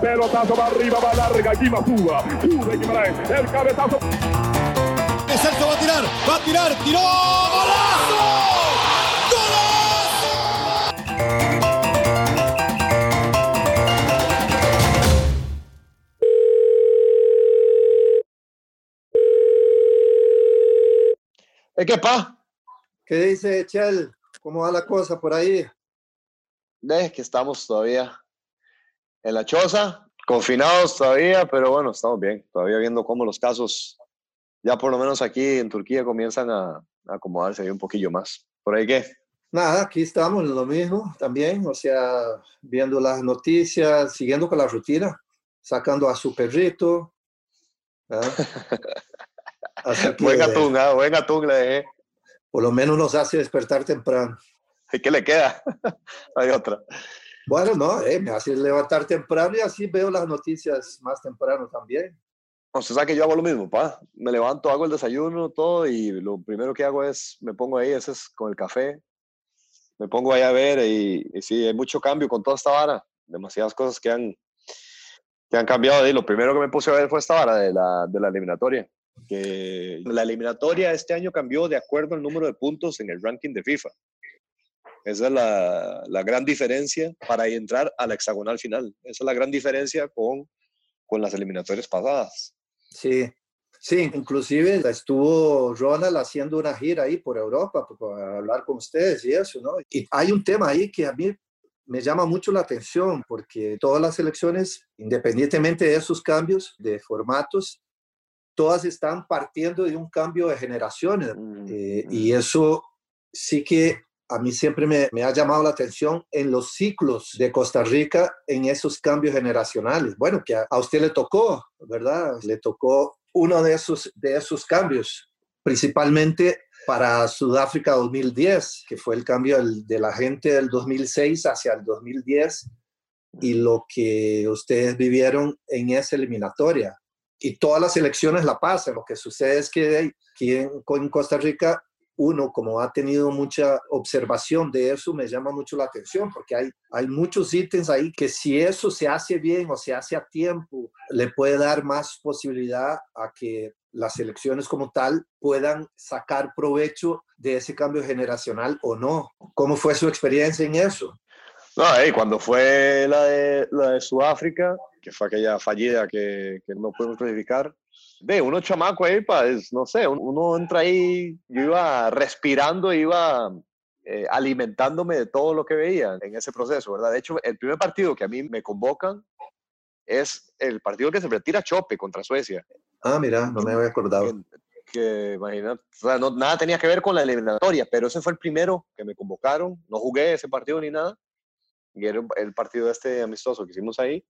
Pelotazo va arriba, va larga, aquí va Suba. Sube Guimaraes, el cabezazo. Celso va a tirar, va a tirar, tiró, golazo. ¿Qué pa? ¿Qué dice Echel? ¿Cómo va la cosa por ahí? Es que estamos todavía en la choza, confinados todavía, pero bueno, estamos bien. Todavía viendo cómo los casos, ya por lo menos aquí en Turquía, comienzan a, a acomodarse un poquillo más. ¿Por ahí qué? Nada, aquí estamos en lo mismo también, o sea, viendo las noticias, siguiendo con la rutina, sacando a su perrito. Así que, buen atún, ¿ah? buen atún le dejé. Por lo menos nos hace despertar temprano. ¿Y qué le queda? Hay otra. Bueno, no, eh, me hace levantar temprano y así veo las noticias más temprano también. Usted sabe que yo hago lo mismo, pa. Me levanto, hago el desayuno, todo, y lo primero que hago es, me pongo ahí, ese es con el café. Me pongo ahí a ver, y, y sí, hay mucho cambio con toda esta vara. Demasiadas cosas que han, que han cambiado. Y lo primero que me puse a ver fue esta vara de la, de la eliminatoria. Que la eliminatoria este año cambió de acuerdo al número de puntos en el ranking de FIFA. Esa es la, la gran diferencia para entrar a la hexagonal final. Esa es la gran diferencia con, con las eliminatorias pasadas. Sí, sí, inclusive estuvo Ronald haciendo una gira ahí por Europa para hablar con ustedes y eso, ¿no? Y hay un tema ahí que a mí me llama mucho la atención porque todas las elecciones, independientemente de esos cambios de formatos, todas están partiendo de un cambio de generaciones. Mm, Eh, y eso sí que a mí siempre me, ha llamado la atención en los ciclos de Costa Rica en esos cambios generacionales. Bueno, que a, usted le tocó, ¿verdad? Le tocó uno de esos, de esos cambios, principalmente para Sudáfrica 2010, que fue el cambio de la gente del 2006 hacia el 2010 y lo que ustedes vivieron en esa eliminatoria. Y todas las elecciones la pasan. Lo que sucede es que aquí en Costa Rica uno, como ha tenido mucha observación de eso, me llama mucho la atención, porque hay, hay muchos ítems ahí que si eso se hace bien o se hace a tiempo, le puede dar más posibilidad a que las elecciones como tal puedan sacar provecho de ese cambio generacional o no. ¿Cómo fue su experiencia en eso? No, cuando fue la de, la de Sudáfrica, que fue aquella fallida que, que no pudimos clasificar, ve, uno chamaco ahí, pues, no sé, uno entra ahí, yo iba respirando, iba eh, alimentándome de todo lo que veía en ese proceso, ¿verdad? De hecho, el primer partido que a mí me convocan es el partido que se retira Chope contra Suecia. Ah, mira, no me había acordado. Que, que imagínate, o sea, no, nada tenía que ver con la eliminatoria, pero ese fue el primero que me convocaron, no jugué ese partido ni nada, y era el partido este amistoso que hicimos ahí,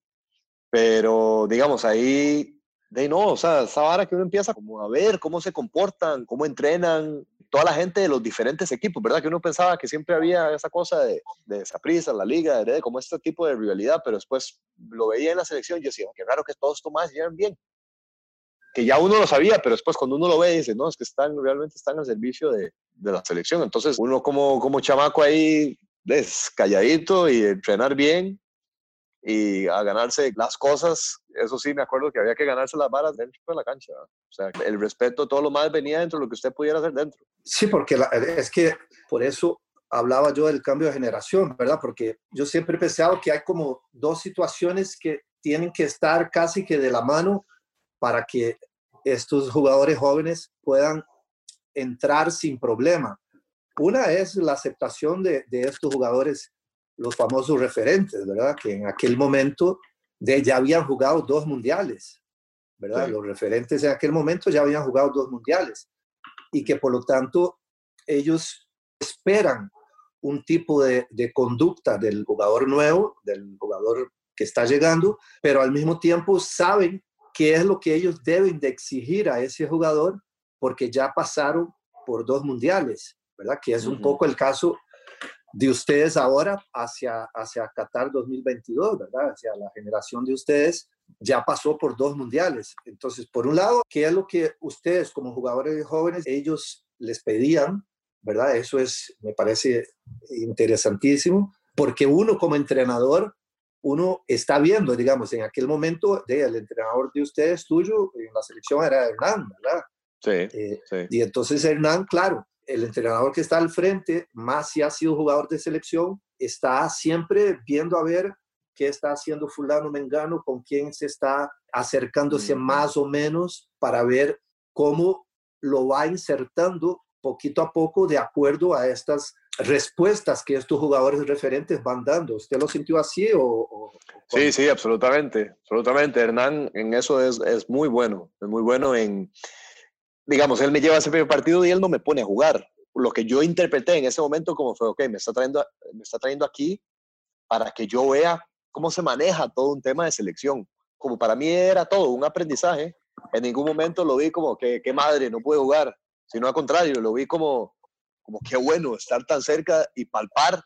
pero digamos, ahí de no, o sea, esa vara que uno empieza como a ver cómo se comportan, cómo entrenan, toda la gente de los diferentes equipos, ¿verdad? Que uno pensaba que siempre había esa cosa de, de esa prisa, la liga, de, como este tipo de rivalidad, pero después lo veía en la selección y decía, qué raro que todos estos más llegan bien. Que ya uno lo sabía, pero después cuando uno lo ve dice, no, es que están, realmente están al servicio de, de la selección. Entonces uno como, como chamaco ahí, es calladito y entrenar bien y a ganarse las cosas, eso sí, me acuerdo que había que ganarse las varas dentro de la cancha. O sea, el respeto, todo lo más venía dentro de lo que usted pudiera hacer dentro. Sí, porque la, es que por eso hablaba yo del cambio de generación, ¿verdad? Porque yo siempre he pensado que hay como dos situaciones que tienen que estar casi que de la mano para que estos jugadores jóvenes puedan entrar sin problema. Una es la aceptación de, de estos jugadores los famosos referentes, ¿verdad? Que en aquel momento de, ya habían jugado dos mundiales, ¿verdad? Sí. Los referentes en aquel momento ya habían jugado dos mundiales y que por lo tanto ellos esperan un tipo de, de conducta del jugador nuevo, del jugador que está llegando, pero al mismo tiempo saben qué es lo que ellos deben de exigir a ese jugador porque ya pasaron por dos mundiales, ¿verdad? Que es un uh -huh. poco el caso de ustedes ahora hacia, hacia Qatar 2022, ¿verdad? Hacia la generación de ustedes ya pasó por dos mundiales. Entonces, por un lado, ¿qué es lo que ustedes como jugadores jóvenes, ellos les pedían, ¿verdad? Eso es, me parece interesantísimo, porque uno como entrenador uno está viendo, digamos, en aquel momento, de, el entrenador de ustedes, tuyo, en la selección era Hernán, ¿verdad? Sí, Eh, sí. Y entonces Hernán, claro, el entrenador que está al frente, más si ha sido jugador de selección, está siempre viendo a ver qué está haciendo fulano mengano, con quién se está acercándose Ujú. más o menos para ver cómo lo va insertando poquito a poco de acuerdo a estas respuestas que estos jugadores referentes van dando. ¿Usted lo sintió así o...? o-? Sí, sí, absolutamente, absolutamente. Hernán en eso es, es muy bueno, es muy bueno en, digamos, él me lleva a ese primer partido y él no me pone a jugar. Lo que yo interpreté en ese momento como fue, ok, me está trayendo, me está trayendo aquí para que yo vea cómo se maneja todo un tema de selección. Como para mí era todo un aprendizaje, en ningún momento lo vi como que qué madre, no pude jugar, sino al contrario, lo vi como, como qué bueno estar tan cerca y palpar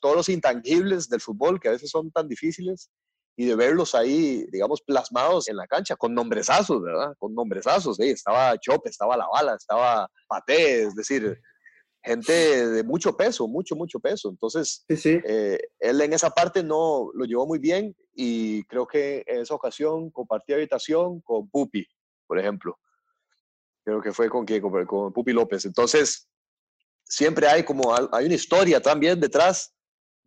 todos los intangibles del fútbol que a veces son tan difíciles y de verlos ahí, digamos, plasmados en la cancha, con nombresazos, ¿verdad? Con nombresazos, ¿sí? estaba Chope, estaba La Bala, estaba Paté, es decir, gente de mucho peso, mucho, mucho peso. Entonces, Sí, sí. eh, él en esa parte no lo llevó muy bien y creo que en esa ocasión compartí habitación con Pupi, por ejemplo. Creo que fue con, quién, con, con Pupi López. Entonces, siempre hay como, hay una historia también detrás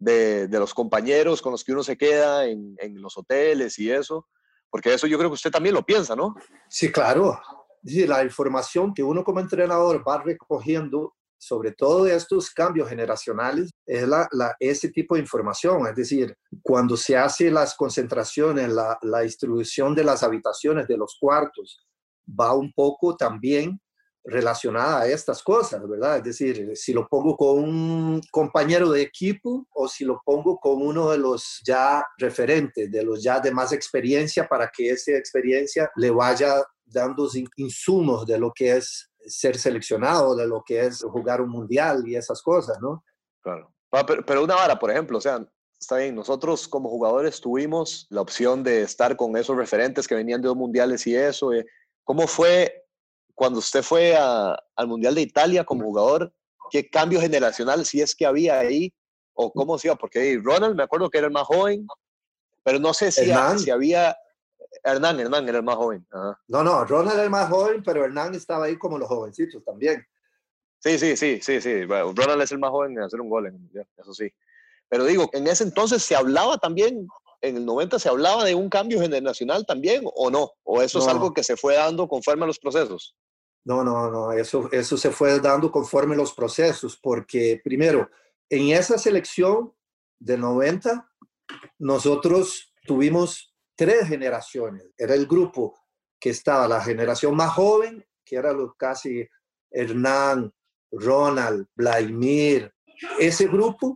de, los compañeros con los que uno se queda en, los hoteles y eso, porque eso yo creo que usted también lo piensa, ¿no? Sí, claro. Sí, la información que uno como entrenador va recogiendo, sobre todo estos cambios generacionales, es la- ese tipo de información. Es decir, cuando se hace las concentraciones, la, la distribución de las habitaciones, de los cuartos, va un poco también relacionada a estas cosas, ¿verdad? Es decir, si lo pongo con un compañero de equipo o si lo pongo con uno de los ya referentes, de los ya de más experiencia, para que esa experiencia le vaya dando in- insumos de lo que es ser seleccionado, de lo que es jugar un mundial y esas cosas, ¿no? Claro. Ah, Pero, una vara, por ejemplo, o sea, está bien, nosotros como jugadores tuvimos la opción de estar con esos referentes que venían de dos mundiales y eso. eh, ¿Cómo fue cuando usted fue a- al Mundial de Italia como jugador? ¿Qué cambio generacional, si es que había ahí? ¿O cómo se iba? Porque Ronald, me acuerdo que era el más joven, pero no sé si, Hernán. si había... Hernán, Hernán era el más joven. ajá. No, no, Ronald era el más joven, pero Hernán estaba ahí como los jovencitos también. Sí, sí, sí, sí, sí. Bueno, Ronald es el más joven en hacer un gol en el Mundial, eso sí. Pero digo, en ese entonces se hablaba también, en el 90 se hablaba de un cambio generacional también, o no, o eso es No. algo que se fue dando conforme a los procesos. No, no, no, eso, eso se fue dando conforme los procesos, porque primero, en esa selección de 90, nosotros tuvimos tres generaciones. Era el grupo que estaba la generación más joven, que era lo casi Hernán, Ronald, Vladimir, ese grupo,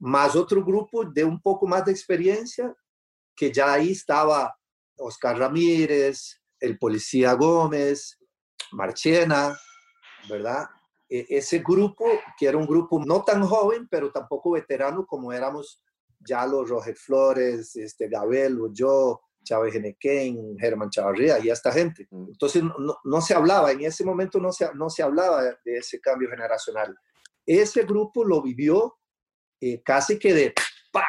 más otro grupo de un poco más de experiencia, que ya ahí estaba Oscar Ramírez, el policía Gómez, Marchena, ¿verdad? E- ese grupo, que era un grupo no tan joven, pero tampoco veterano como éramos ya los Roger Flores, este, Gabelo, yo, Chávez Genequén, Germán Chavarría y esta gente. Mm. Entonces no, no- no se hablaba, en ese momento no se, no se hablaba de, de ese cambio generacional. Ese grupo lo vivió eh, casi que de, ¡pac!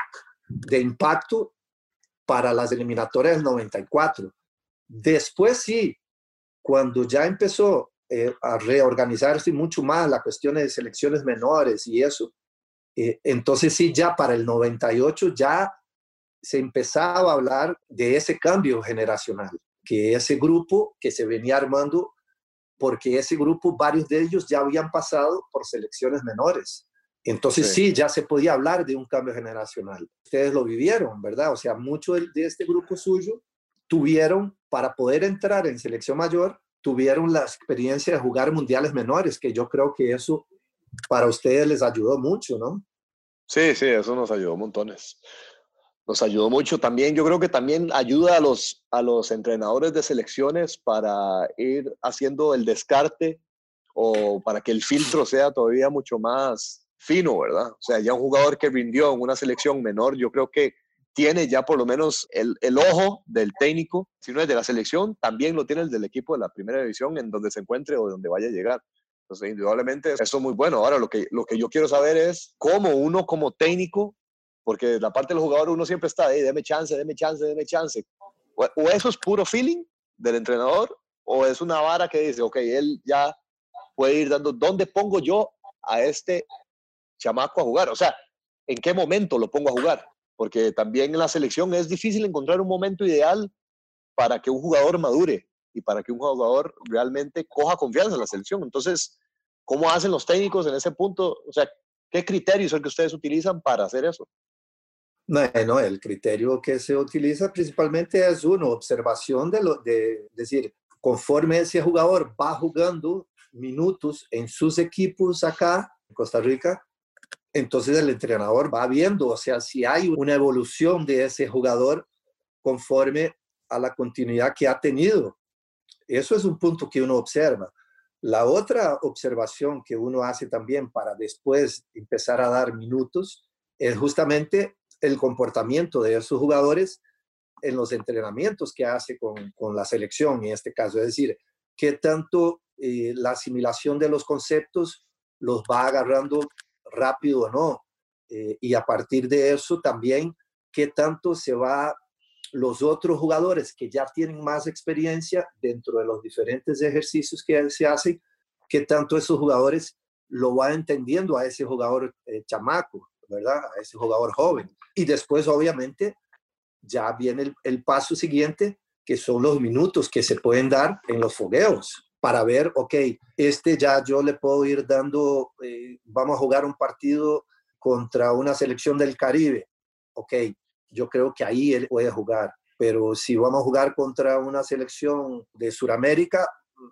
de impacto para las eliminatorias del 94. Después sí, cuando ya empezó eh, a reorganizarse mucho más la cuestión de selecciones menores y eso, eh, entonces sí, ya para el 98 ya se empezaba a hablar de ese cambio generacional, que ese grupo que se venía armando, porque ese grupo, varios de ellos ya habían pasado por selecciones menores. Entonces Sí. sí, ya se podía hablar de un cambio generacional. Ustedes lo vivieron, ¿verdad? O sea, mucho de de este grupo suyo tuvieron, para poder entrar en selección mayor, tuvieron la experiencia de jugar mundiales menores, que yo creo que eso para ustedes les ayudó mucho, ¿no? Sí, sí, eso nos ayudó montones. Nos ayudó mucho también. Yo creo que también ayuda a los, a los entrenadores de selecciones para ir haciendo el descarte o para que el filtro sea todavía mucho más fino, ¿verdad? O sea, ya un jugador que rindió en una selección menor, yo creo que tiene ya por lo menos el, el ojo del técnico, si no es de la selección, también lo tiene el del equipo de la primera división en donde se encuentre o donde vaya a llegar. Entonces, indudablemente, eso es muy bueno. Ahora, lo que, lo que yo quiero saber es cómo uno como técnico porque la parte del jugador uno siempre está ahí, deme chance, deme chance, deme chance. O, o eso es puro feeling del entrenador, o es una vara que dice, ok, él ya puede ir dando, ¿dónde pongo yo a este chamaco a jugar? O sea, ¿en qué momento lo pongo a jugar? Porque también en la selección es difícil encontrar un momento ideal para que un jugador madure y para que un jugador realmente coja confianza en la selección. Entonces, ¿cómo hacen los técnicos en ese punto? O sea, ¿qué criterios son que ustedes utilizan para hacer eso? No, no, el criterio que se utiliza principalmente es uno, observación de lo de decir, conforme ese jugador va jugando minutos en sus equipos acá en Costa Rica, entonces el entrenador va viendo, o sea, si hay una evolución de ese jugador conforme a la continuidad que ha tenido. Eso es un punto que uno observa. La otra observación que uno hace también para después empezar a dar minutos es justamente el comportamiento de esos jugadores en los entrenamientos que hace con, la selección, en este caso. Es decir, qué tanto eh, la asimilación de los conceptos los va agarrando rápido o no. Eh, y a partir de eso también, qué tanto se va los otros jugadores que ya tienen más experiencia dentro de los diferentes ejercicios que se hacen, qué tanto esos jugadores lo va entendiendo a ese jugador eh, chamaco, ¿verdad? A ese jugador joven. Y después, obviamente, ya viene el, paso siguiente, que son los minutos que se pueden dar en los fogueos para ver, ok, este ya yo le puedo ir dando, eh, vamos a jugar un partido contra una selección del Caribe, ok, yo creo que ahí él puede jugar, pero si vamos a jugar contra una selección de Sudamérica,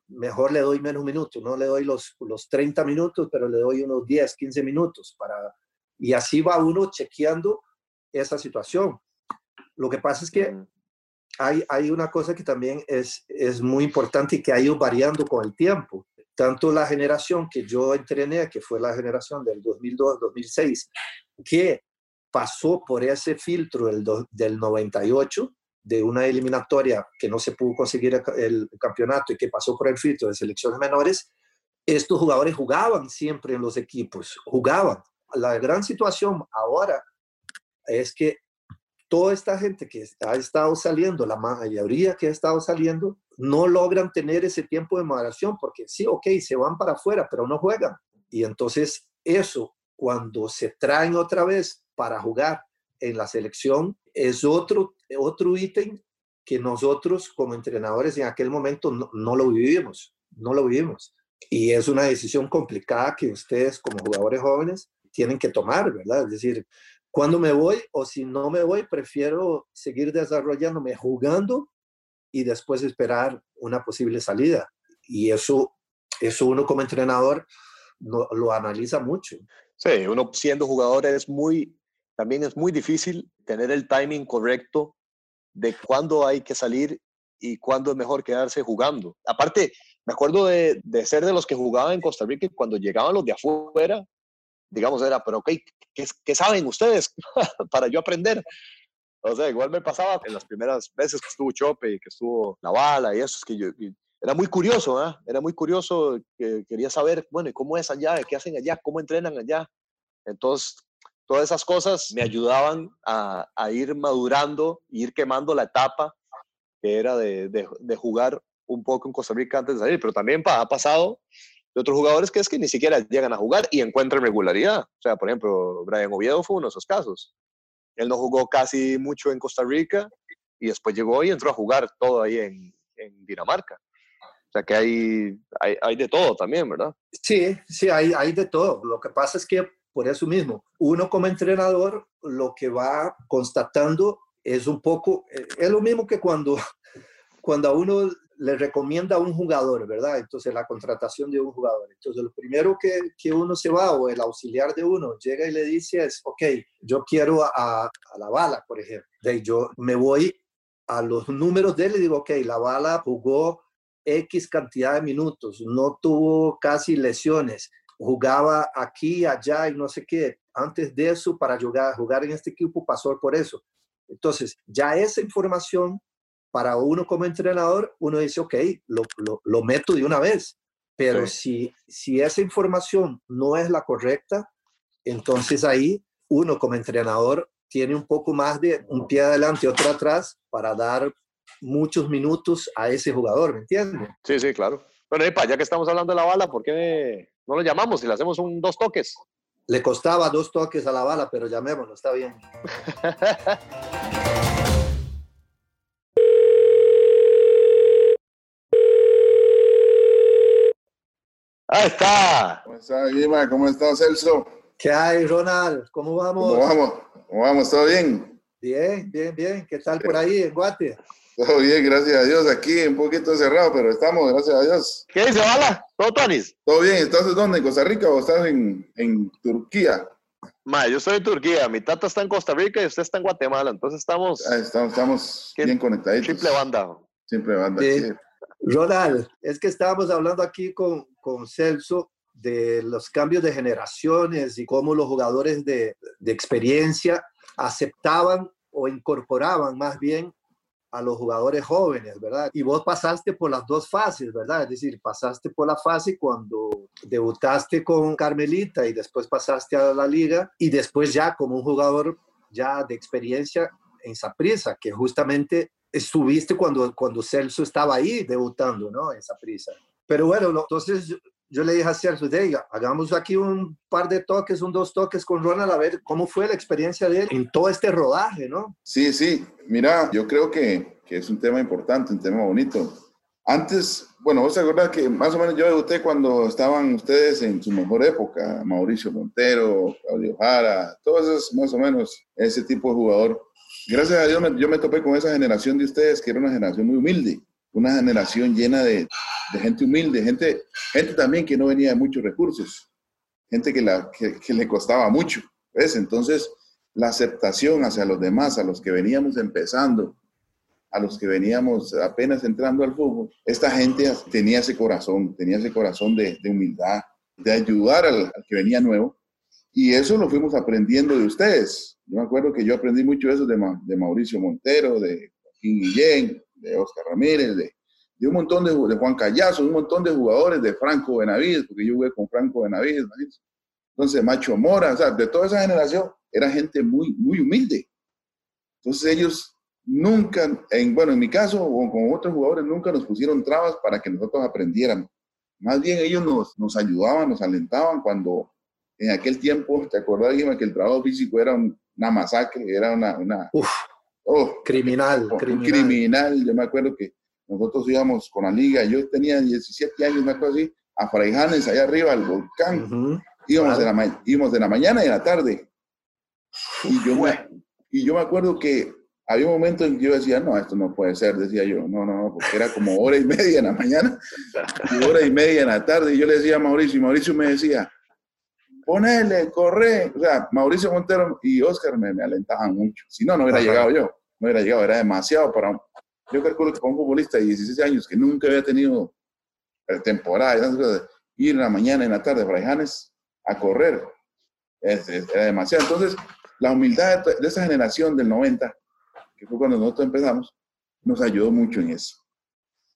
mejor le doy menos minutos, no le doy los, los 30 minutos, pero le doy unos 10, 15 minutos para... Y así va uno chequeando esa situación. Lo que pasa es que hay, una cosa que también es, es muy importante y que ha ido variando con el tiempo. Tanto la generación que yo entrené, que fue la generación del 2002-2006, que pasó por ese filtro del, del 98, de una eliminatoria que no se pudo conseguir el campeonato y que pasó por el filtro de selecciones menores, estos jugadores jugaban siempre en los equipos, jugaban. La gran situación ahora es que toda esta gente que ha estado saliendo, la mayoría que ha estado saliendo, no logran tener ese tiempo de moderación porque sí, ok, se van para afuera, pero no juegan. Y entonces eso, cuando se traen otra vez para jugar en la selección, es otro, otro ítem que nosotros como entrenadores en aquel momento no, no lo vivimos, no lo vivimos. Y es una decisión complicada que ustedes como jugadores jóvenes tienen que tomar, ¿verdad? Es decir, cuando me voy o si no me voy, prefiero seguir desarrollándome jugando y después esperar una posible salida. Y eso, eso uno como entrenador no, lo analiza mucho. Sí, uno siendo jugador es muy, también es muy difícil tener el timing correcto de cuándo hay que salir y cuándo es mejor quedarse jugando. Aparte, me acuerdo de, de ser de los que jugaban en Costa Rica y cuando llegaban los de afuera, digamos, era, pero ¿qué, qué, saben ustedes para yo aprender? O sea, igual me pasaba en las primeras veces que estuvo Chope y que estuvo Navala y eso, es que yo, era muy curioso, ¿eh? era muy curioso, que quería saber, bueno, ¿y cómo es allá? ¿Qué hacen allá? ¿Cómo entrenan allá? Entonces, todas esas cosas me ayudaban a, a ir madurando, ir quemando la etapa que era de, de, de, jugar un poco en Costa Rica antes de salir, pero también ha pasado de otros jugadores que es que ni siquiera llegan a jugar y encuentran regularidad. O sea, por ejemplo, Brian Oviedo fue uno de esos casos. Él no jugó casi mucho en Costa Rica y después llegó y entró a jugar todo ahí en, en Dinamarca. O sea que hay, hay, hay, de todo también, ¿verdad? Sí, sí, hay, hay de todo. Lo que pasa es que por eso mismo, uno como entrenador lo que va constatando es un poco, eh, es lo mismo que cuando, cuando a uno le recomienda a un jugador, ¿verdad? Entonces, la contratación de un jugador. Entonces, lo primero que, que uno se va o el auxiliar de uno llega y le dice es, ok, yo quiero a, a la bala, por ejemplo. De yo me voy a los números de él y digo, ok, la bala jugó X cantidad de minutos, no tuvo casi lesiones, jugaba aquí, allá y no sé qué. Antes de eso, para jugar, jugar en este equipo, pasó por eso. Entonces, ya esa información para uno como entrenador, uno dice, ok, lo, lo, lo meto de una vez. Pero si, si esa información no es la correcta, entonces ahí uno como entrenador tiene un poco más de un pie adelante, otro atrás, para dar muchos minutos a ese jugador, ¿me entiendes? Sí, sí, claro. Bueno, Epa, ya que estamos hablando de la bala, ¿por qué no lo llamamos y le hacemos un dos toques? Le costaba dos toques a la bala, pero llamémoslo, está bien. Ahí está. ¿Cómo está, Guima? ¿Cómo está, Celso? ¿Qué hay, Ronald? ¿Cómo vamos? ¿Cómo vamos? ¿Cómo vamos? ¿Todo bien? Bien, bien, bien. ¿Qué tal por ahí en Guate? Todo bien, gracias a Dios. Aquí un poquito cerrado, pero estamos, gracias a Dios. ¿Qué dice, Bala? ¿Todo Tonis? Todo bien. ¿Estás dónde? ¿En Costa Rica o estás en, en Turquía? Ma, yo soy en Turquía, mi tata está en Costa Rica y usted está en Guatemala, entonces estamos Ah, estamos estamos bien conectaditos. triple banda. Siempre banda. Sí. Ronald, es que estábamos hablando aquí con, con Celso de los cambios de generaciones y cómo los jugadores de, de experiencia aceptaban o incorporaban más bien a los jugadores jóvenes, ¿verdad? Y vos pasaste por las dos fases, ¿verdad? Es decir, pasaste por la fase cuando debutaste con Carmelita y después pasaste a la liga y después ya como un jugador ya de experiencia en Saprissa, que justamente estuviste cuando, cuando Celso estaba ahí debutando, ¿no? En Saprissa. Pero bueno, entonces yo, le dije a Celso, "Diga, hagamos aquí un par de toques, un dos toques con Ronald, a ver cómo fue la experiencia de él en todo este rodaje, ¿no? Sí, sí. Mira, yo creo que, que es un tema importante, un tema bonito. Antes, bueno, vos te acordás que más o menos yo debuté cuando estaban ustedes en su mejor época, Mauricio Montero, Claudio Jara, todos esos más o menos, ese tipo de jugador. Gracias a Dios yo me topé con esa generación de ustedes, que era una generación muy humilde, una generación llena de, gente humilde, gente, gente también que no venía de muchos recursos, gente que, la, que, le costaba mucho. ¿ves? Entonces, la aceptación hacia los demás, a los que veníamos empezando, a los que veníamos apenas entrando al fútbol, esta gente tenía ese corazón, tenía ese corazón de, humildad, de ayudar al que venía nuevo. Y eso lo fuimos aprendiendo de ustedes. Yo me acuerdo que yo aprendí mucho eso de, Ma- de Mauricio Montero, de Joaquín Guillén, de Oscar Ramírez, de, un montón de, Juan Callazo, un montón de jugadores de Franco Benavides, porque yo jugué con Franco Benavides, imagínense. entonces Macho Mora, o sea, de toda esa generación, era gente muy, muy humilde. Entonces ellos nunca, en, bueno, en mi caso o con otros jugadores, nunca nos pusieron trabas para que nosotros aprendiéramos. Más bien ellos nos, nos ayudaban, nos alentaban cuando en aquel tiempo, ¿te acordás, Guima, que el trabajo físico era un- una masacre, era una... una Uf, oh, criminal, criminal. criminal. Yo me acuerdo que nosotros íbamos con la liga, yo tenía 17 años, una cosa así, a Fraijanes, allá arriba, al volcán. Ujú. Íbamos, Claro. de la, íbamos de la mañana y de la tarde. Y yo, me, y yo me acuerdo que había un momento en que yo decía, no, esto no puede ser, decía yo, no, no, no, porque era como hora y media en la mañana y hora y media en la tarde. Y yo le decía a Mauricio, y Mauricio me decía, ponele, corre. O sea, Mauricio Montero y Oscar me, me alentaban mucho. Si no, no hubiera Ajá. llegado yo, no hubiera llegado, era demasiado para un- Yo calculo que para un futbolista de 16 años que nunca había tenido temporada y esas cosas, ir en la mañana y en la tarde a Fraijanes a correr, es- es- era demasiado. Entonces, la humildad de, de esa generación del 90, que fue cuando nosotros empezamos, nos ayudó mucho en eso.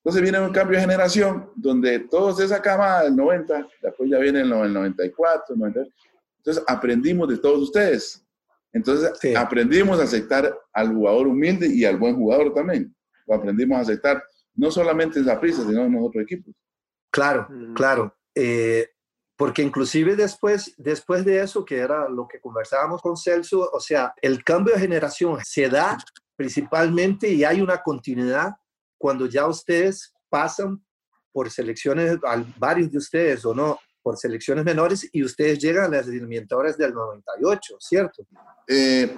Entonces viene un cambio de generación donde todos de esa cama del 90, después ya viene el no- el 94, el 98. Entonces aprendimos de todos ustedes. Entonces Sí. aprendimos a aceptar al jugador humilde y al buen jugador también. Lo aprendimos a aceptar no solamente en Zaprisa, sino en los otros equipos. Claro, Mm. claro. Eh, porque inclusive después, después de eso, que era lo que conversábamos con Celso, o sea, el cambio de generación se da principalmente y hay una continuidad cuando ya ustedes pasan por selecciones, varios de ustedes o no, por selecciones menores y ustedes llegan a las eliminatorias del 98, ¿cierto? Eh,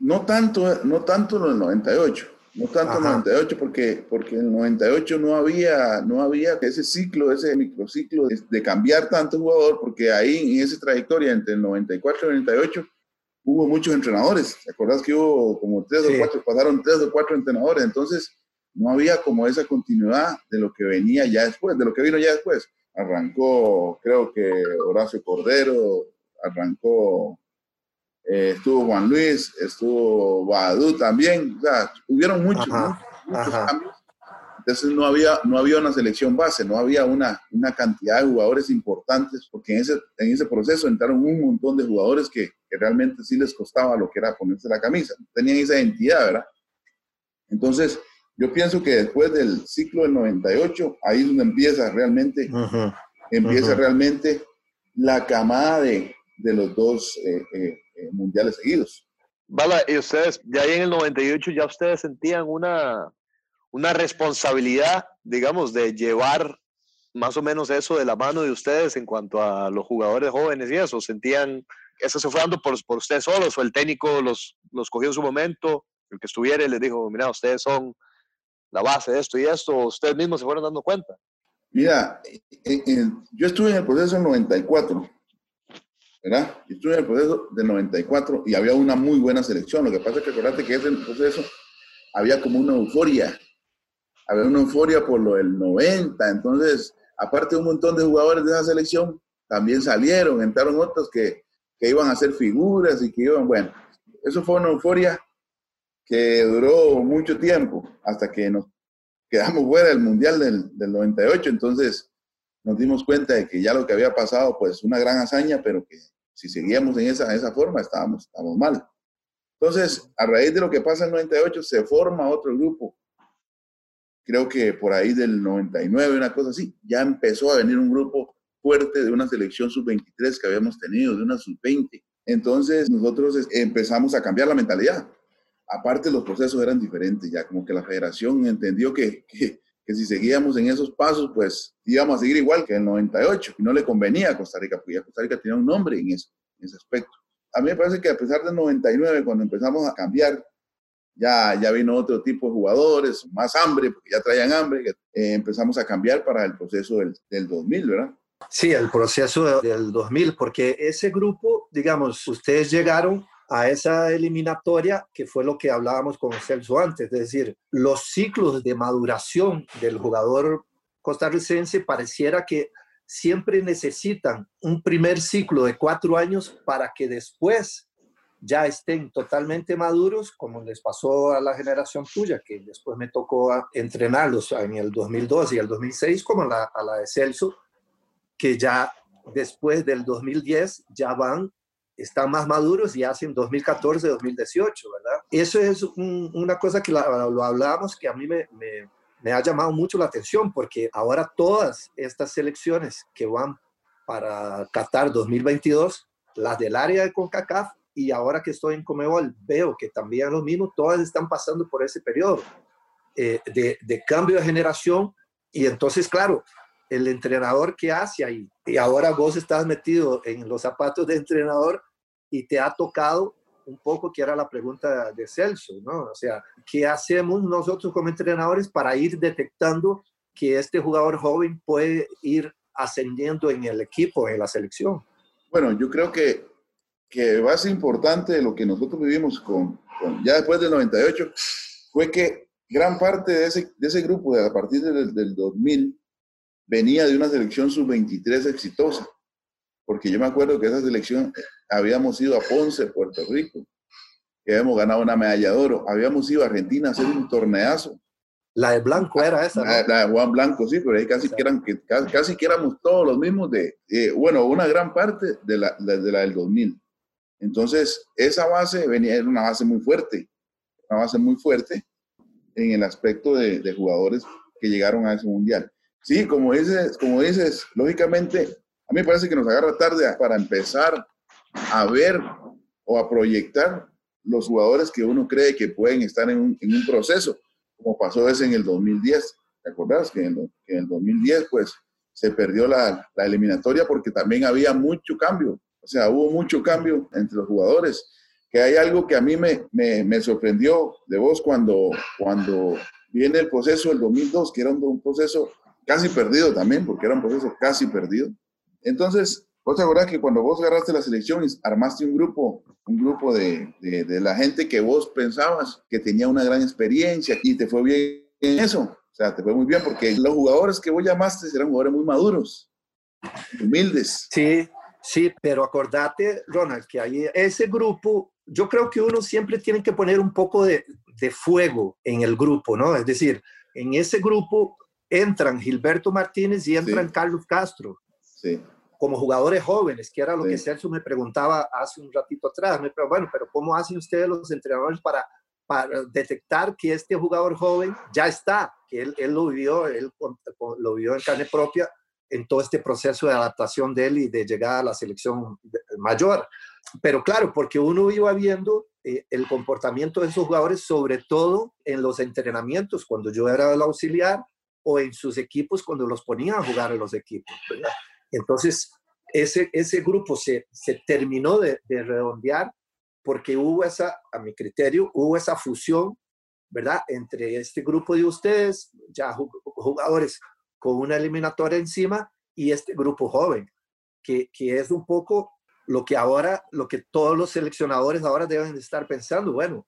no tanto, no tanto en el 98, no tanto en el Ajá. 98 porque, porque en el 98 no había, no había ese ciclo, ese microciclo de, de cambiar tanto jugador, porque ahí en esa trayectoria entre el 94 y el 98 hubo muchos entrenadores. ¿Te acordás que hubo como tres Sí. o cuatro, pasaron tres o cuatro entrenadores? Entonces no había como esa continuidad de lo que venía ya después, de lo que vino ya después. Arrancó, creo que Horacio Cordero, arrancó eh, estuvo Juan Luis, estuvo Badú también, o sea, hubieron muchos, Ajá, muchos, muchos ajá. cambios. Entonces no había, no había una selección base, no había una, una cantidad de jugadores importantes, porque en ese, en ese proceso entraron un montón de jugadores que, que realmente sí les costaba lo que era ponerse la camisa. Tenían esa identidad, ¿verdad? Entonces, yo pienso que después del ciclo del 98, ahí es donde empieza realmente, empieza realmente la camada de, de los dos eh, eh, eh, mundiales seguidos. Vale, y ustedes, ya ahí en el 98 ya ustedes sentían una, una responsabilidad, digamos, de llevar más o menos eso de la mano de ustedes en cuanto a los jugadores jóvenes y eso, sentían, eso se fue dando por, por ustedes solos o el técnico los, los cogió en su momento, el que estuviera y les dijo, mira, ustedes son la base de esto y esto, ustedes mismos se fueron dando cuenta. Mira, yo estuve en el proceso del 94, ¿verdad? Yo estuve en el proceso del 94 y había una muy buena selección. Lo que pasa es que acuérdate que ese proceso había como una euforia, había una euforia por lo del 90, entonces, aparte de un montón de jugadores de esa selección, también salieron, entraron otros que, que iban a hacer figuras y que iban, bueno, eso fue una euforia que duró mucho tiempo hasta que nos quedamos fuera del Mundial del, del, 98. Entonces nos dimos cuenta de que ya lo que había pasado, pues una gran hazaña, pero que si seguíamos en esa, esa forma estábamos, estábamos mal. Entonces, a raíz de lo que pasa en el 98, se forma otro grupo. Creo que por ahí del 99, una cosa así, ya empezó a venir un grupo fuerte de una selección sub-23 que habíamos tenido, de una sub-20. Entonces, nosotros empezamos a cambiar la mentalidad aparte los procesos eran diferentes, ya como que la federación entendió que, que, si seguíamos en esos pasos, pues íbamos a seguir igual que en el 98, y no le convenía a Costa Rica, porque ya Costa Rica tenía un nombre en, eso, en ese aspecto. A mí me parece que a pesar del 99, cuando empezamos a cambiar, ya, ya vino otro tipo de jugadores, más hambre, porque ya traían hambre, eh, empezamos a cambiar para el proceso del, del 2000, ¿verdad? Sí, el proceso del 2000, porque ese grupo, digamos, ustedes llegaron a esa eliminatoria, que fue lo que hablábamos con Celso antes, es decir, los ciclos de maduración del jugador costarricense pareciera que siempre necesitan un primer ciclo de cuatro años para que después ya estén totalmente maduros, como les pasó a la generación tuya, que después me tocó entrenarlos en el 2002 y el 2006, como la, a la de Celso, que ya después del 2010 ya van están más maduros y hacen 2014, 2018, ¿verdad? Eso es una cosa que lo hablábamos que a mí me, ha llamado mucho la atención porque ahora todas estas selecciones que van para Qatar 2022, las del área de CONCACAF y ahora que estoy en Comebol veo que también lo mismo, todas están pasando por ese periodo eh, de cambio de generación y entonces, claro, el entrenador que hace ahí. Y ahora vos estás metido en los zapatos de entrenador y te ha tocado un poco que era la pregunta de Celso, ¿no? O sea, ¿qué hacemos nosotros como entrenadores para ir detectando que este jugador joven puede ir ascendiendo en el equipo, en la selección? Bueno, yo creo que, que base importante de lo que nosotros vivimos con, ya después del 98 fue que gran parte de ese, de ese grupo, a partir del, del 2000, venía de una selección sub-23 exitosa, porque yo me acuerdo que esa selección eh, habíamos ido a Ponce, Puerto Rico, que habíamos ganado una medalla de oro, habíamos ido a Argentina a hacer un torneazo. La de Blanco era esa. La, la, de Juan Blanco, sí, pero ahí casi, que, eran, casi, casi que éramos todos los mismos de, bueno, una gran parte de la, de la del 2000. Entonces, esa base venía, era una base muy fuerte, una base muy fuerte en el aspecto de, de jugadores que llegaron a ese mundial. Sí, como dices, como dices, lógicamente, a mí me parece que nos agarra tarde para empezar a ver o a proyectar los jugadores que uno cree que pueden estar en un, en un proceso, como pasó ese en el 2010. ¿Te acordás? Que en, que en el 2010, pues, se perdió la, la, eliminatoria porque también había mucho cambio. O sea, hubo mucho cambio entre los jugadores. Que hay algo que a mí me, me, me sorprendió de vos cuando, cuando viene el proceso del 2002, que era un, un proceso casi perdido también, porque era un proceso casi perdido. Entonces, vos te acordás que cuando vos agarraste la selección y armaste un grupo, un grupo de, de, de, la gente que vos pensabas que tenía una gran experiencia y te fue bien en eso. O sea, te fue muy bien porque los jugadores que vos llamaste eran jugadores muy maduros, humildes. Sí, sí, pero acordate, Ronald, que ahí ese grupo, yo creo que uno siempre tiene que poner un poco de, de fuego en el grupo, ¿no? Es decir, en ese grupo entran Gilberto Martínez y entran Carlos Castro. Sí. Como jugadores jóvenes, que era lo que Celso me preguntaba hace un ratito atrás. Me preguntaba, bueno, pero ¿cómo hacen ustedes los entrenadores para, para detectar que este jugador joven ya está? Que él, él lo vivió, él lo vivió en carne propia en todo este proceso de adaptación de él y de llegar a la selección mayor. Pero claro, porque uno iba viendo eh, el comportamiento de esos jugadores, sobre todo en los entrenamientos, cuando yo era el auxiliar, o en sus equipos cuando los ponían a jugar en los equipos. Entonces, ese, ese grupo se, se terminó de, de, redondear porque hubo esa, a mi criterio, hubo esa fusión, ¿verdad? Entre este grupo de ustedes, ya jugadores con una eliminatoria encima, y este grupo joven, que, que es un poco lo que ahora, lo que todos los seleccionadores ahora deben de estar pensando, bueno,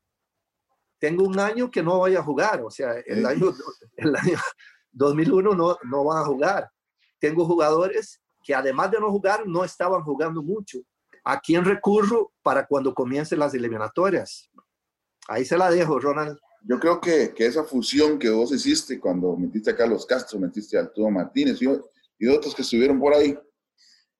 tengo un año que no voy a jugar, o sea, el año, el año 2001 no, no van a jugar. Tengo jugadores que además de no jugar, no estaban jugando mucho. ¿A quién recurro para cuando comiencen las eliminatorias? Ahí se la dejo, Ronald. Yo creo que, que esa fusión que vos hiciste cuando metiste a Carlos Castro, metiste a Arturo Martínez y, otros que estuvieron por ahí,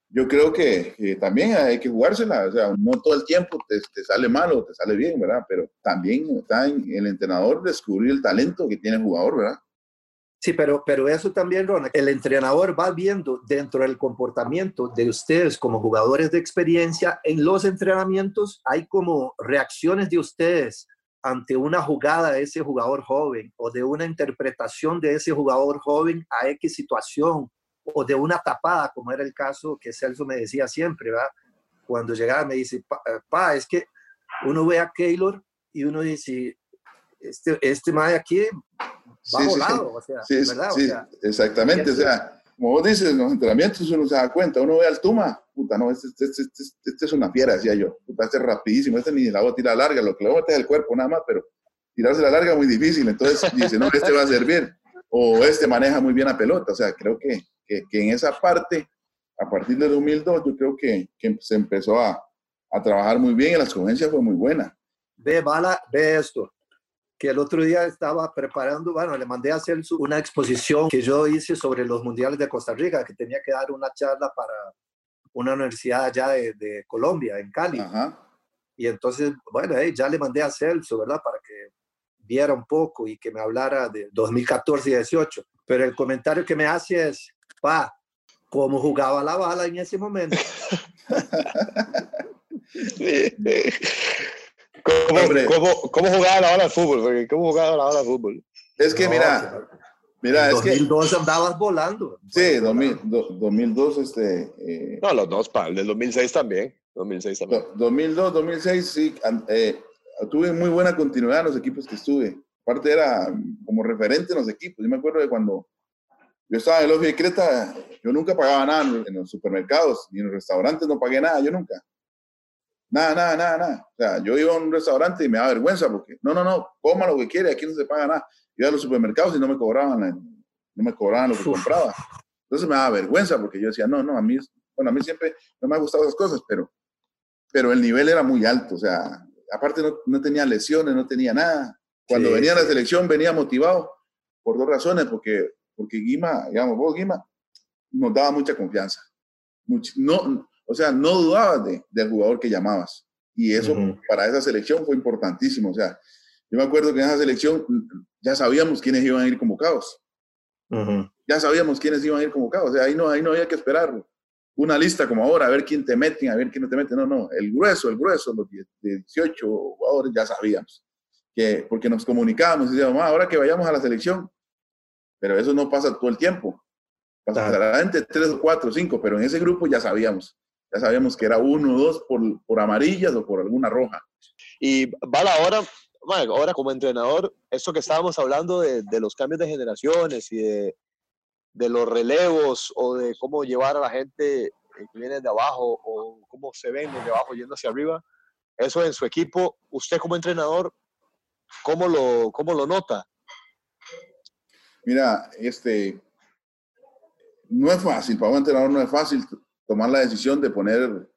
yo creo que, también hay que jugársela, o sea, no todo el tiempo te, te, sale mal o te sale bien, ¿verdad? Pero también está en el entrenador descubrir el talento que tiene el jugador, ¿verdad? Sí, pero, pero eso también, Ronald, el entrenador va viendo dentro del comportamiento de ustedes como jugadores de experiencia, en los entrenamientos hay como reacciones de ustedes ante una jugada de ese jugador joven o de una interpretación de ese jugador joven a X situación o de una tapada, como era el caso que Celso me decía siempre, ¿verdad? Cuando llegaba me dice, pa, es que uno ve a Keylor y uno dice, este, este de aquí va volado, o sea, ¿verdad? Sí, exactamente, o sea, como vos dices, en los entrenamientos uno se da cuenta, uno ve al Tuma, puta, no, este, este, este, este, es una fiera, decía yo, puta, este es rapidísimo, este ni la voy a tirar larga, lo que le voy a meter es el cuerpo nada más, pero tirarse la larga es muy difícil, entonces dice, no, este va a servir, o este maneja muy bien la pelota, o sea, creo que, que, que en esa parte, a partir del 2002, yo creo que, que se empezó a, a trabajar muy bien y la escogencia fue muy buena. Ve, Bala, ve esto que el otro día estaba preparando, bueno, le mandé a hacer una exposición que yo hice sobre los mundiales de Costa Rica, que tenía que dar una charla para una universidad allá de, Colombia, en Cali. Y entonces, bueno, ya le mandé a Celso, ¿verdad? Para que viera un poco y que me hablara de 2014 y 18. Pero el comentario que me hace es, pa, ¿cómo jugaba la bala en ese momento? ¿Cómo, cómo, jugaba la bala al fútbol? ¿Cómo jugaba la bala al fútbol? Es que, mira, mira, es 2002 andabas volando. Sí, 2000, 2002, este... Eh, no, los dos, pa, el del 2006 también. 2006 también. 2002, 2006, sí, eh, tuve muy buena continuidad en los equipos que estuve. Aparte era como referente en los equipos. Yo me acuerdo de cuando yo estaba en el Ojo de Creta, yo nunca pagaba nada en los supermercados, ni en los restaurantes no pagué nada, yo nunca. Nada, nada, nada, nada. O sea, yo iba a un restaurante y me da vergüenza porque, no, no, no, coma lo que quiere, aquí no se paga nada. Iba a los supermercados y no me cobraban, no me cobraban lo que compraba. Entonces me daba vergüenza porque yo decía, no, no, a mí, bueno, a mí siempre no me han gustado esas cosas, pero, pero el nivel era muy alto. O sea, aparte no, no tenía lesiones, no tenía nada. Cuando venía a la selección venía motivado por dos razones, porque, porque Guima, digamos, vos Guima, nos daba mucha confianza. no, o sea, no dudabas de, del jugador que llamabas. Y eso para esa selección fue importantísimo. O sea, yo me acuerdo que en esa selección ya sabíamos quiénes iban a ir convocados. Ya sabíamos quiénes iban a ir convocados. O sea, ahí no, ahí no había que esperar una lista como ahora, a ver quién te meten, a ver quién no te mete. No, no, el grueso, el grueso, los 18 jugadores ya sabíamos. Que, porque nos comunicábamos y decíamos, ah, ahora que vayamos a la selección. Pero eso no pasa todo el tiempo. Pasará entre 3 o 4 o 5, pero en ese grupo ya sabíamos ya sabíamos que era uno o dos por, por amarillas o por alguna roja. Y Bala, ahora, ahora como entrenador, eso que estábamos hablando de, de los cambios de generaciones y de, de, los relevos o de cómo llevar a la gente que viene de abajo o cómo se ven de abajo yendo hacia arriba, eso en su equipo, usted como entrenador, ¿cómo lo, cómo lo nota? Mira, este, no es fácil, para un entrenador no es fácil tomar la decisión de poner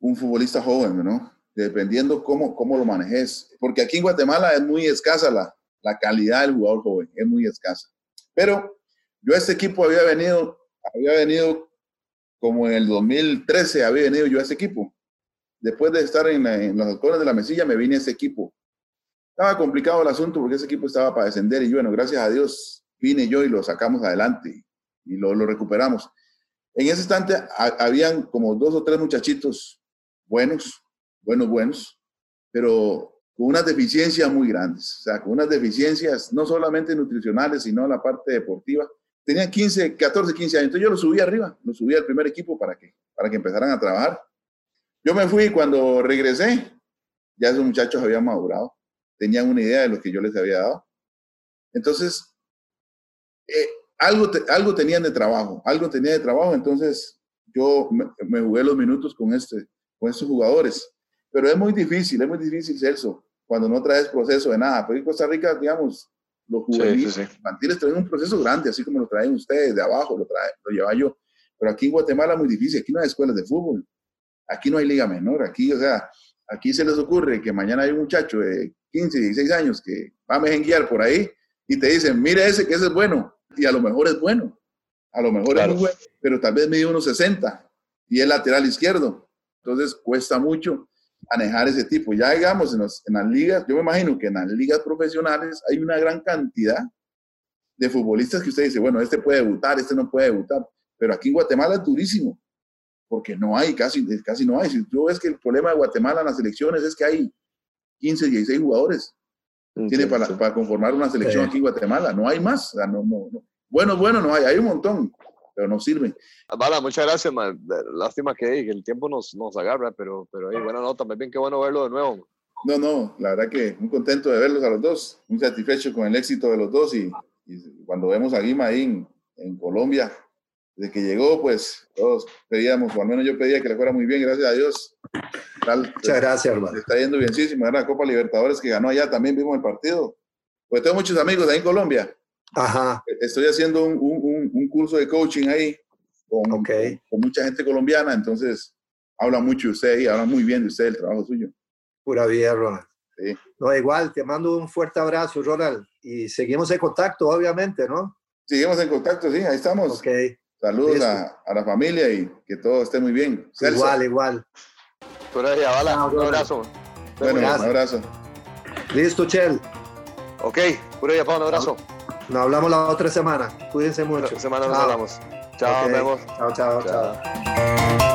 un futbolista joven, ¿no? Dependiendo cómo, cómo lo manejes. Porque aquí en Guatemala es muy escasa la, la calidad del jugador joven es muy escasa. Pero yo a este equipo había venido, había venido como en el 2013 había venido yo a ese equipo. Después de estar en, en los halcones de la mesilla, me vine a ese equipo. Estaba complicado el asunto porque ese equipo estaba para descender y bueno, gracias a Dios vine yo y lo sacamos adelante y lo, lo recuperamos. En ese instante habían como dos o tres muchachitos buenos, buenos, buenos, pero con unas deficiencias muy grandes, o sea, con unas deficiencias no solamente nutricionales, sino la parte deportiva. Tenían 15, 14, 15 años, entonces yo los subí arriba, los subí al primer equipo para que, para que empezaran a trabajar. Yo me fui y cuando regresé, ya esos muchachos habían madurado, tenían una idea de lo que yo les había dado. Entonces, eh, algo, algo tenían de trabajo, algo tenía de trabajo, entonces yo me, me jugué los minutos con, este, con estos jugadores. Pero es muy difícil, es muy difícil, Celso, cuando no traes proceso de nada. Pero en Costa Rica, digamos, los juveniles sí, sí, sí. infantiles traen un proceso grande, así como lo traen ustedes de abajo, lo, trae, lo lleva yo. Pero aquí en Guatemala es muy difícil, aquí no hay escuelas de fútbol, aquí no hay liga menor, aquí, o sea, aquí se les ocurre que mañana hay un muchacho de 15, 16 años que va a mejenguear por ahí y te dicen, mire ese, que ese es bueno, y a lo mejor es bueno, a lo mejor claro. es muy bueno, pero tal vez mide unos 60 y es lateral izquierdo, entonces cuesta mucho manejar ese tipo. Ya digamos, en, los, en, las ligas, yo me imagino que en las ligas profesionales hay una gran cantidad de futbolistas que usted dice, bueno, este puede debutar, este no puede debutar, pero aquí en Guatemala es durísimo, porque no hay, casi, casi no hay. Si tú ves que el problema de Guatemala en las elecciones es que hay 15, 16 jugadores. Tiene para, para, conformar una selección sí. aquí en Guatemala, no hay más. No, no, no. Bueno, bueno, no hay, hay un montón, pero no sirven. Vale, muchas gracias, man. Lástima que, que, el tiempo nos, nos agarra, pero, pero hey, buena nota, bien qué bueno verlo de nuevo. No, no, la verdad que muy contento de verlos a los dos, muy satisfecho con el éxito de los dos y, y cuando vemos a Guima ahí en, en, Colombia, desde que llegó, pues todos pedíamos, o al menos yo pedía que le fuera muy bien, gracias a Dios. Tal, Muchas gracias, hermano. Está yendo bienísimo, era la Copa Libertadores que ganó allá, también vimos el partido. Pues tengo muchos amigos ahí en Colombia. Ajá. Estoy haciendo un, un, un curso de coaching ahí con, okay. con, mucha gente colombiana, entonces habla mucho de usted y habla muy bien de usted, el trabajo suyo. Pura vida, Ronald. Sí. No, igual, te mando un fuerte abrazo, Ronald, y seguimos en contacto, obviamente, ¿no? Seguimos en contacto, sí, ahí estamos. Ok. Saludos a, a, la familia y que todo esté muy bien. Celso. Igual, igual. Vida, Bala, no, un abrazo. Bueno, un abrazo. Listo, Chel. Ok, pura vida, un abrazo. Nos hablamos la otra semana. Cuídense mucho. La semana nos hablamos. Chao, okay. nos vemos. chao, chao. chao. chao.